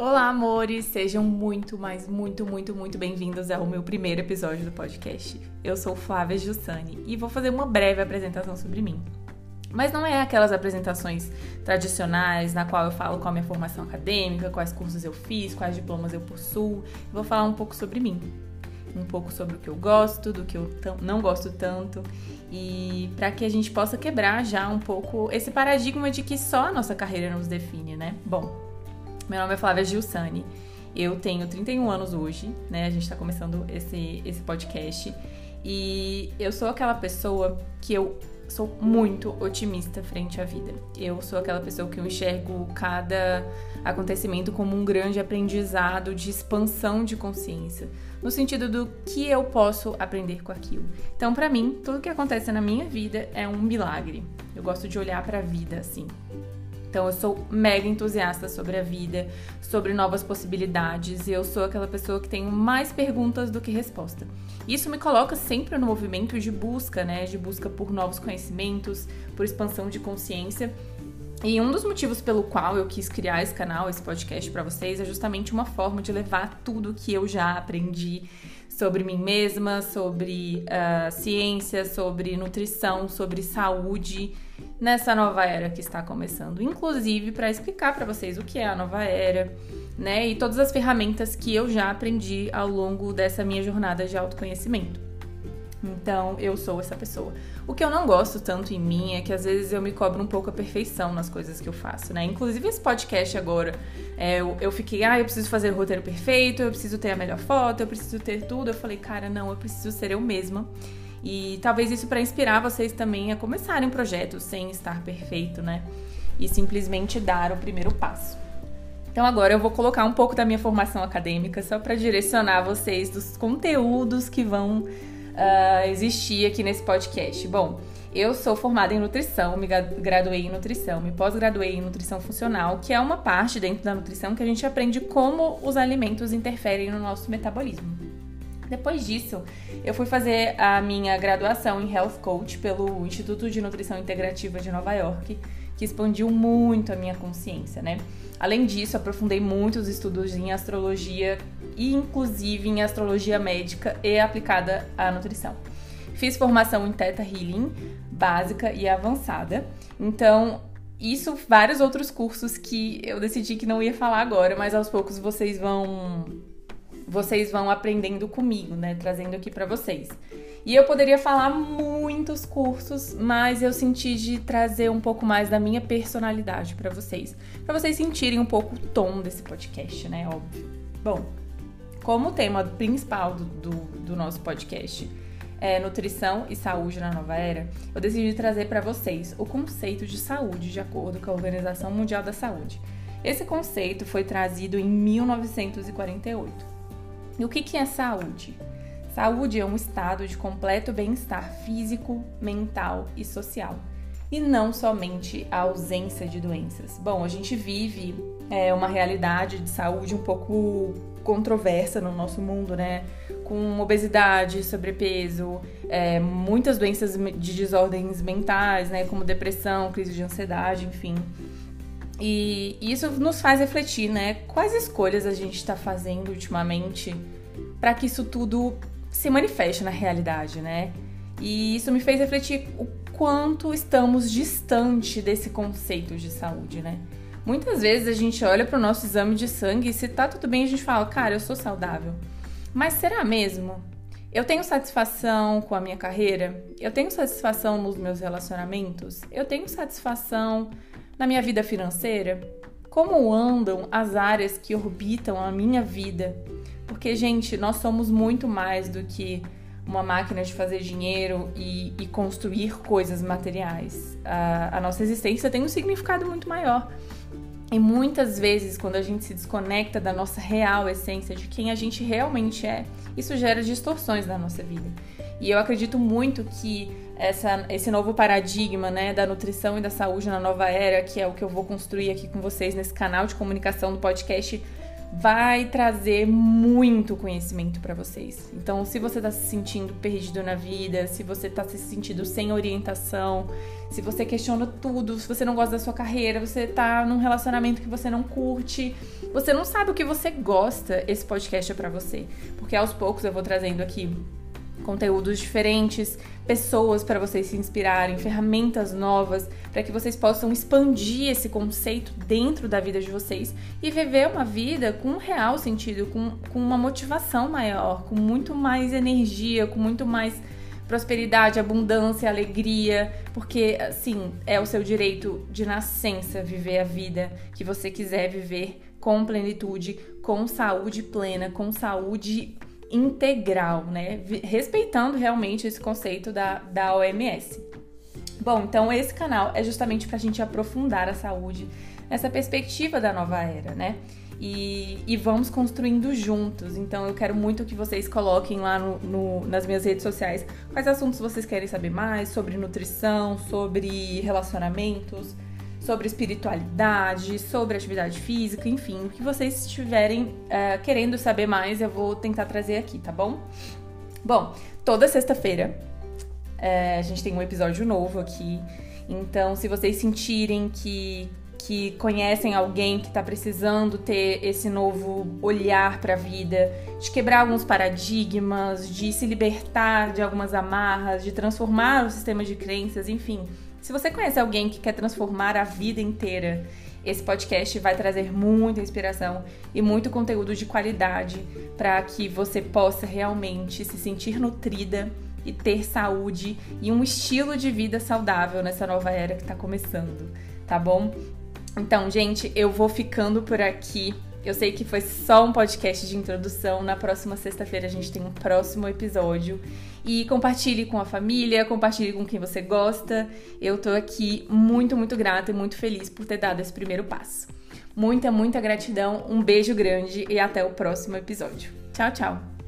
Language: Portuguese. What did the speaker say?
Olá, amores! Sejam muito, mas muito, muito, muito bem-vindos ao meu primeiro episódio do podcast. Eu sou Flávia Giussani e vou fazer uma breve apresentação sobre mim. Mas não é aquelas apresentações tradicionais na qual eu falo qual a minha formação acadêmica, quais cursos eu fiz, quais diplomas eu possuo. Vou falar um pouco sobre mim, um pouco sobre o que eu gosto, do que eu não gosto tanto e para que a gente possa quebrar já um pouco esse paradigma de que só a nossa carreira nos define, né? Bom, meu nome é Flávia Gilsani. Eu tenho 31 anos hoje, né? A gente tá começando esse, esse podcast. E eu sou aquela pessoa que eu sou muito otimista frente à vida. Eu sou aquela pessoa que eu enxergo cada acontecimento como um grande aprendizado de expansão de consciência, no sentido do que eu posso aprender com aquilo. Então, para mim, tudo que acontece na minha vida é um milagre. Eu gosto de olhar para a vida assim. Então eu sou mega entusiasta sobre a vida, sobre novas possibilidades e eu sou aquela pessoa que tem mais perguntas do que resposta. Isso me coloca sempre no movimento de busca, né, de busca por novos conhecimentos, por expansão de consciência. E um dos motivos pelo qual eu quis criar esse canal, esse podcast para vocês, é justamente uma forma de levar tudo que eu já aprendi sobre mim mesma, sobre uh, ciência, sobre nutrição, sobre saúde nessa nova era que está começando, inclusive para explicar para vocês o que é a nova era, né, e todas as ferramentas que eu já aprendi ao longo dessa minha jornada de autoconhecimento. Então, eu sou essa pessoa. O que eu não gosto tanto em mim é que às vezes eu me cobro um pouco a perfeição nas coisas que eu faço, né? Inclusive esse podcast agora, é, eu, eu fiquei, ah, eu preciso fazer o roteiro perfeito, eu preciso ter a melhor foto, eu preciso ter tudo. Eu falei, cara, não, eu preciso ser eu mesma. E talvez isso para inspirar vocês também a começarem um projeto sem estar perfeito, né? E simplesmente dar o primeiro passo. Então agora eu vou colocar um pouco da minha formação acadêmica só para direcionar vocês dos conteúdos que vão uh, existir aqui nesse podcast. Bom, eu sou formada em nutrição, me graduei em nutrição, me pós-graduei em nutrição funcional, que é uma parte dentro da nutrição que a gente aprende como os alimentos interferem no nosso metabolismo. Depois disso, eu fui fazer a minha graduação em Health Coach pelo Instituto de Nutrição Integrativa de Nova York, que expandiu muito a minha consciência, né? Além disso, aprofundei muito os estudos em astrologia e inclusive em astrologia médica e aplicada à nutrição. Fiz formação em Theta Healing, básica e avançada. Então, isso, vários outros cursos que eu decidi que não ia falar agora, mas aos poucos vocês vão vocês vão aprendendo comigo, né? Trazendo aqui para vocês. E eu poderia falar muitos cursos, mas eu senti de trazer um pouco mais da minha personalidade para vocês, para vocês sentirem um pouco o tom desse podcast, né? Óbvio. Bom, como tema principal do, do, do nosso podcast é nutrição e saúde na nova era, eu decidi trazer para vocês o conceito de saúde de acordo com a Organização Mundial da Saúde. Esse conceito foi trazido em 1948. E o que, é saúde? Saúde é um estado de completo bem-estar físico, mental e social, e não somente a ausência de doenças. Bom, a gente vive é, uma realidade de saúde um pouco controversa no nosso mundo, né? Com obesidade, sobrepeso, é, muitas doenças de desordens mentais, né? Como depressão, crise de ansiedade, enfim. E isso nos faz refletir, né? Quais escolhas a gente está fazendo ultimamente para que isso tudo se manifeste na realidade, né? E isso me fez refletir o quanto estamos distante desse conceito de saúde, né? Muitas vezes a gente olha para o nosso exame de sangue e se tá tudo bem, a gente fala, cara, eu sou saudável. Mas será mesmo? Eu tenho satisfação com a minha carreira? Eu tenho satisfação nos meus relacionamentos? Eu tenho satisfação na minha vida financeira? Como andam as áreas que orbitam a minha vida? Porque, gente, nós somos muito mais do que uma máquina de fazer dinheiro e, e construir coisas materiais. A, a nossa existência tem um significado muito maior. E muitas vezes, quando a gente se desconecta da nossa real essência, de quem a gente realmente é, isso gera distorções na nossa vida. E eu acredito muito que essa, esse novo paradigma né, da nutrição e da saúde na nova era, que é o que eu vou construir aqui com vocês nesse canal de comunicação do podcast, vai trazer muito conhecimento para vocês. Então, se você está se sentindo perdido na vida, se você está se sentindo sem orientação, se você questiona tudo, se você não gosta da sua carreira, você está num relacionamento que você não curte, você não sabe o que você gosta, esse podcast é para você. Porque aos poucos eu vou trazendo aqui conteúdos diferentes, pessoas para vocês se inspirarem, ferramentas novas para que vocês possam expandir esse conceito dentro da vida de vocês e viver uma vida com um real sentido, com, com uma motivação maior, com muito mais energia, com muito mais prosperidade, abundância, alegria, porque assim é o seu direito de nascença viver a vida que você quiser viver com plenitude, com saúde plena, com saúde integral, né? Respeitando realmente esse conceito da, da OMS. Bom, então esse canal é justamente para a gente aprofundar a saúde nessa perspectiva da nova era, né? E, e, vamos construindo juntos. Então eu quero muito que vocês coloquem lá no, no, nas minhas redes sociais quais assuntos vocês querem saber mais sobre nutrição, sobre relacionamentos sobre espiritualidade, sobre atividade física, enfim, o que vocês estiverem uh, querendo saber mais, eu vou tentar trazer aqui, tá bom? Bom, toda sexta-feira uh, a gente tem um episódio novo aqui, então se vocês sentirem que que conhecem alguém que está precisando ter esse novo olhar para a vida, de quebrar alguns paradigmas, de se libertar de algumas amarras, de transformar o sistema de crenças, enfim, se você conhece alguém que quer transformar a vida inteira, esse podcast vai trazer muita inspiração e muito conteúdo de qualidade para que você possa realmente se sentir nutrida e ter saúde e um estilo de vida saudável nessa nova era que está começando, tá bom? Então, gente, eu vou ficando por aqui. Eu sei que foi só um podcast de introdução. Na próxima sexta-feira a gente tem um próximo episódio. E compartilhe com a família, compartilhe com quem você gosta. Eu tô aqui muito, muito grata e muito feliz por ter dado esse primeiro passo. Muita, muita gratidão, um beijo grande e até o próximo episódio. Tchau, tchau!